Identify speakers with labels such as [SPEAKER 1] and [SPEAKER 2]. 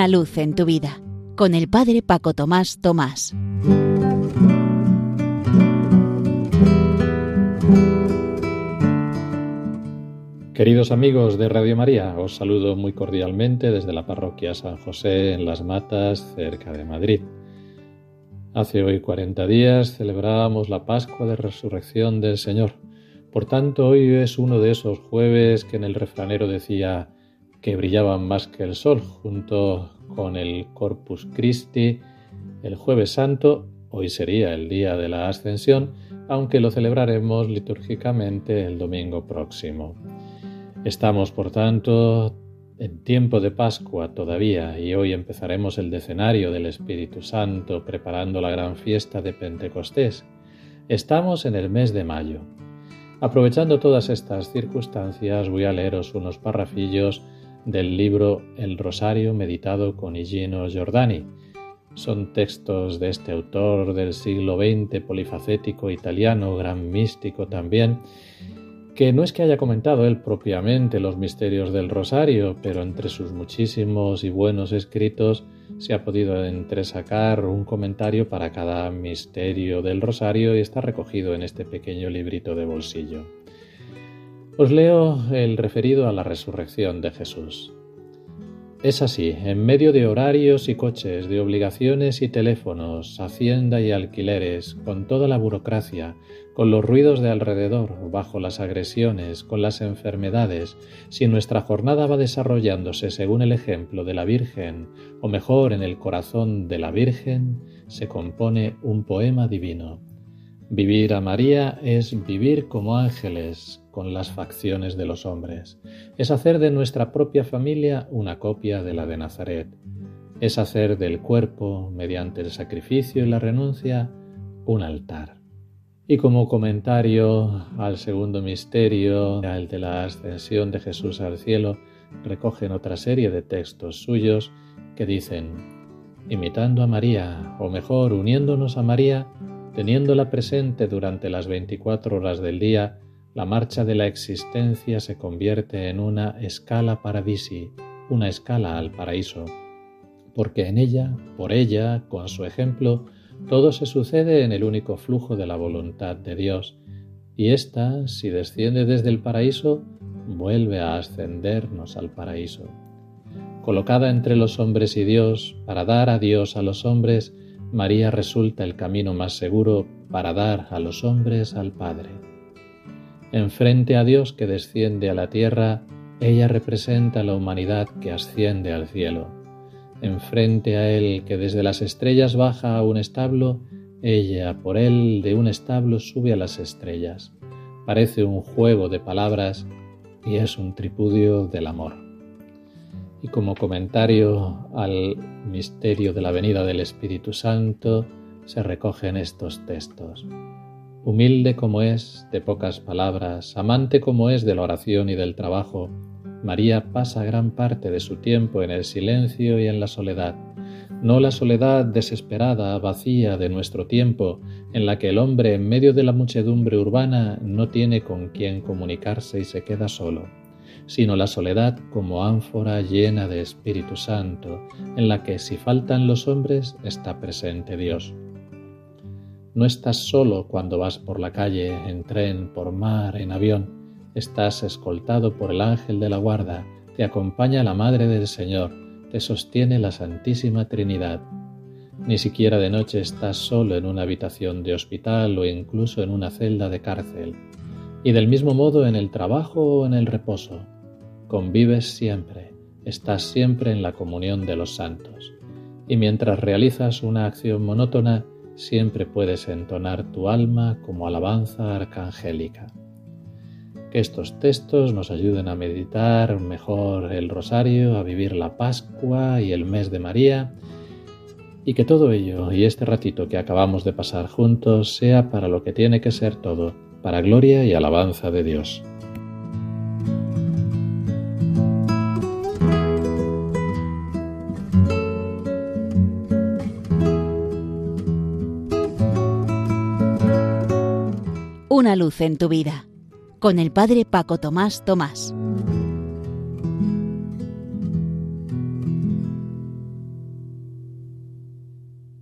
[SPEAKER 1] Una luz en tu vida con el Padre Paco Tomás Tomás.
[SPEAKER 2] Queridos amigos de Radio María, os saludo muy cordialmente desde la parroquia San José en Las Matas, cerca de Madrid. Hace hoy 40 días celebrábamos la Pascua de Resurrección del Señor. Por tanto, hoy es uno de esos jueves que en el refranero decía que brillaban más que el sol, junto con el Corpus Christi. El jueves santo, hoy sería el día de la Ascensión, aunque lo celebraremos litúrgicamente el domingo próximo. Estamos, por tanto, en tiempo de Pascua todavía y hoy empezaremos el decenario del Espíritu Santo preparando la gran fiesta de Pentecostés. Estamos en el mes de mayo. Aprovechando todas estas circunstancias voy a leeros unos parrafillos del libro El Rosario meditado con Higino Giordani. Son textos de este autor del siglo XX, polifacético italiano, gran místico también, que no es que haya comentado él propiamente los misterios del rosario, pero entre sus muchísimos y buenos escritos se ha podido entresacar un comentario para cada misterio del rosario y está recogido en este pequeño librito de bolsillo. Os leo el referido a la resurrección de Jesús. Es así, en medio de horarios y coches, de obligaciones y teléfonos, hacienda y alquileres, con toda la burocracia, con los ruidos de alrededor, bajo las agresiones, con las enfermedades, si nuestra jornada va desarrollándose según el ejemplo de la Virgen, o mejor en el corazón de la Virgen, se compone un poema divino. Vivir a María es vivir como ángeles con las facciones de los hombres. Es hacer de nuestra propia familia una copia de la de Nazaret. Es hacer del cuerpo, mediante el sacrificio y la renuncia, un altar. Y como comentario al segundo misterio, al de la ascensión de Jesús al cielo, recogen otra serie de textos suyos que dicen, imitando a María, o mejor, uniéndonos a María, Teniéndola presente durante las 24 horas del día, la marcha de la existencia se convierte en una escala paradisi, una escala al paraíso, porque en ella, por ella, con su ejemplo, todo se sucede en el único flujo de la voluntad de Dios, y ésta, si desciende desde el paraíso, vuelve a ascendernos al paraíso. Colocada entre los hombres y Dios, para dar a Dios a los hombres, María resulta el camino más seguro para dar a los hombres al Padre. Enfrente a Dios que desciende a la tierra, ella representa la humanidad que asciende al cielo. Enfrente a Él que desde las estrellas baja a un establo, ella por Él de un establo sube a las estrellas. Parece un juego de palabras y es un tripudio del amor y como comentario al misterio de la venida del Espíritu Santo se recogen estos textos. Humilde como es, de pocas palabras, amante como es de la oración y del trabajo, María pasa gran parte de su tiempo en el silencio y en la soledad, no la soledad desesperada, vacía de nuestro tiempo, en la que el hombre en medio de la muchedumbre urbana no tiene con quien comunicarse y se queda solo sino la soledad como ánfora llena de Espíritu Santo, en la que si faltan los hombres está presente Dios. No estás solo cuando vas por la calle, en tren, por mar, en avión, estás escoltado por el ángel de la guarda, te acompaña la Madre del Señor, te sostiene la Santísima Trinidad. Ni siquiera de noche estás solo en una habitación de hospital o incluso en una celda de cárcel. Y del mismo modo en el trabajo o en el reposo, convives siempre, estás siempre en la comunión de los santos, y mientras realizas una acción monótona, siempre puedes entonar tu alma como alabanza arcangélica. Que estos textos nos ayuden a meditar mejor el rosario, a vivir la Pascua y el mes de María, y que todo ello y este ratito que acabamos de pasar juntos sea para lo que tiene que ser todo, para gloria y alabanza de Dios.
[SPEAKER 1] Una luz en tu vida con el Padre Paco Tomás Tomás.